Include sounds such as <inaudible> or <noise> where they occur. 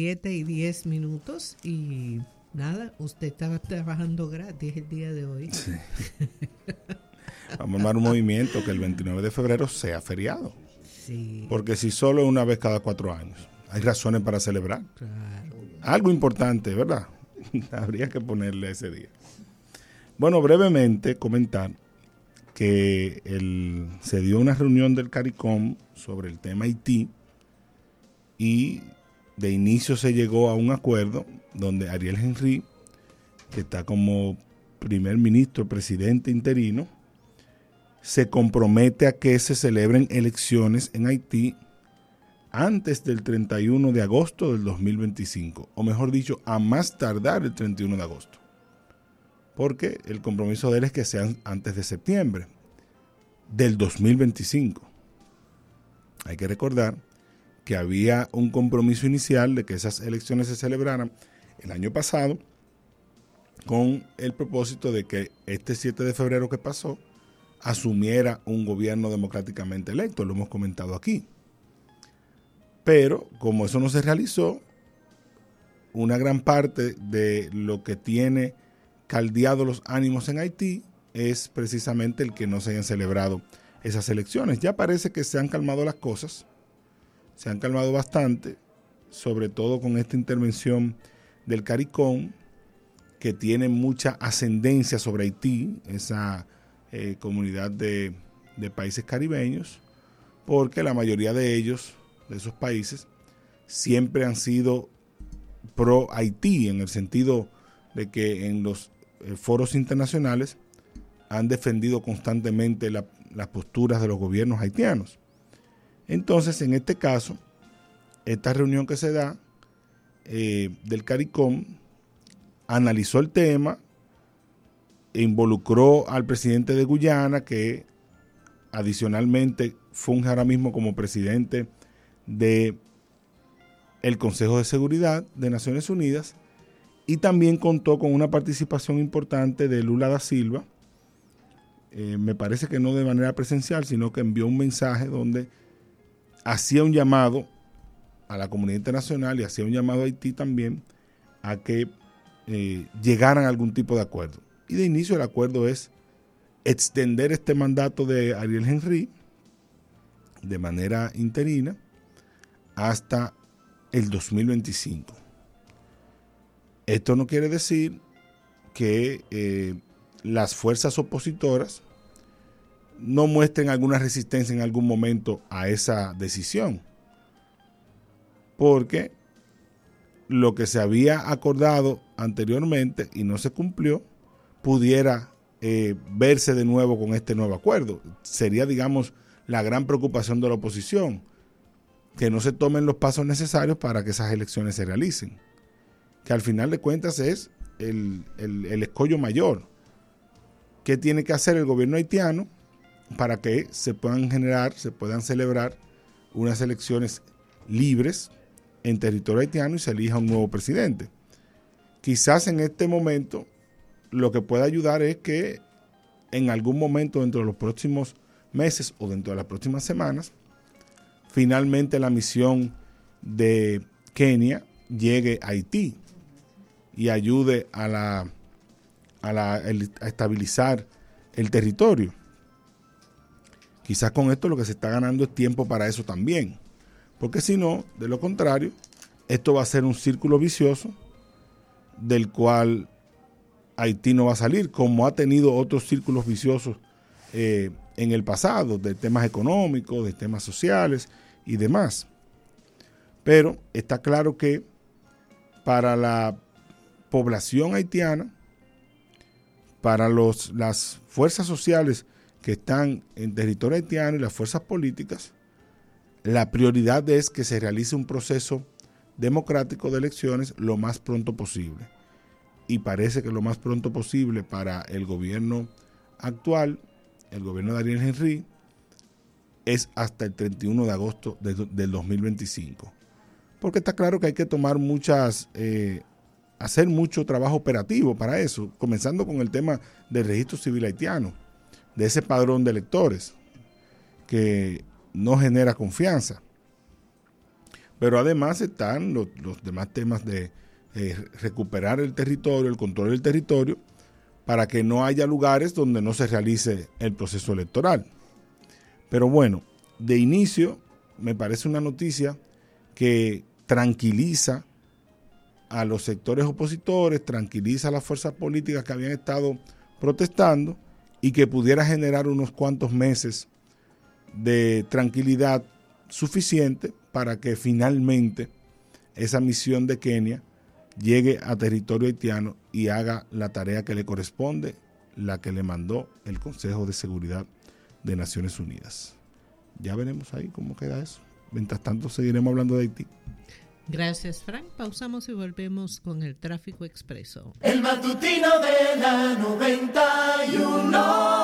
7 y 10 minutos y nada, usted estaba trabajando gratis el día de hoy. Sí. Vamos a armar un movimiento que el 29 de febrero sea feriado. Sí. Porque si solo una vez cada cuatro años, hay razones para celebrar. Claro. Algo importante, ¿verdad? <laughs> Habría que ponerle ese día. Bueno, brevemente comentar que el, se dio una reunión del CARICOM sobre el tema Haití y de inicio se llegó a un acuerdo donde Ariel Henry, que está como primer ministro, presidente interino, se compromete a que se celebren elecciones en Haití antes del 31 de agosto del 2025, o mejor dicho, a más tardar el 31 de agosto. Porque el compromiso de él es que sean antes de septiembre del 2025. Hay que recordar que había un compromiso inicial de que esas elecciones se celebraran el año pasado con el propósito de que este 7 de febrero que pasó asumiera un gobierno democráticamente electo, lo hemos comentado aquí. Pero como eso no se realizó, una gran parte de lo que tiene caldeado los ánimos en Haití es precisamente el que no se hayan celebrado esas elecciones. Ya parece que se han calmado las cosas, se han calmado bastante, sobre todo con esta intervención del CARICOM, que tiene mucha ascendencia sobre Haití, esa eh, comunidad de, países caribeños, porque la mayoría de ellos de esos países siempre han sido pro Haití, en el sentido de que en los eh, foros internacionales han defendido constantemente las posturas de los gobiernos haitianos. Entonces, en este caso, esta reunión que se da eh, del CARICOM analizó el tema, involucró al presidente de Guyana, que adicionalmente funge ahora mismo como presidente de Consejo de Seguridad de Naciones Unidas y también contó con una participación importante de Lula da Silva. Eh, me parece que no de manera presencial, sino que envió un mensaje donde hacía un llamado a la comunidad internacional y hacía un llamado a Haití también a que eh, llegaran a algún tipo de acuerdo. Y de inicio el acuerdo es extender este mandato de Ariel Henry de manera interina hasta el 2025. Esto no quiere decir que eh, las fuerzas opositoras no muestren alguna resistencia en algún momento a esa decisión. Porque lo que se había acordado anteriormente y no se cumplió, pudiera eh, verse de nuevo con este nuevo acuerdo. Sería, digamos, la gran preocupación de la oposición que no se tomen los pasos necesarios para que esas elecciones se realicen. Que al final de cuentas es el, escollo mayor. ¿Qué tiene que hacer el gobierno haitiano para que se puedan generar, se puedan celebrar unas elecciones libres en territorio haitiano y se elija un nuevo presidente? Quizás en este momento lo que pueda ayudar es que en algún momento dentro de los próximos meses o dentro de las próximas semanas finalmente la misión de Kenia llegue a Haití y ayude a, la, a, estabilizar el territorio. Quizás con esto lo que se está ganando es tiempo para eso también. Porque si no, de lo contrario, esto va a ser un círculo vicioso del cual Haití no va a salir, como ha tenido otros círculos viciosos eh, en el pasado, de temas económicos, de temas sociales y demás. Pero está claro que para la población haitiana, para los, las fuerzas sociales que están en territorio haitiano y las fuerzas políticas, la prioridad es que se realice un proceso democrático de elecciones lo más pronto posible. Y parece que lo más pronto posible para el gobierno actual el gobierno de Ariel Henry es hasta el 31 de agosto del 2025. Porque está claro que hay que tomar muchas, eh, hacer mucho trabajo operativo para eso, comenzando con el tema del registro civil haitiano, de ese padrón de electores que no genera confianza. Pero además están los, demás temas de eh, recuperar el territorio, el control del territorio, para que no haya lugares donde no se realice el proceso electoral. Pero bueno, de inicio me parece una noticia que tranquiliza a los sectores opositores, tranquiliza a las fuerzas políticas que habían estado protestando y que pudiera generar unos cuantos meses de tranquilidad suficiente para que finalmente esa misión de Kenia llegue a territorio haitiano y haga la tarea que le corresponde, la que le mandó el Consejo de Seguridad de Naciones Unidas. Ya veremos ahí cómo queda eso. Mientras tanto, seguiremos hablando de Haití. Gracias, Frank. Pausamos y volvemos con el tráfico expreso. El matutino de la 91.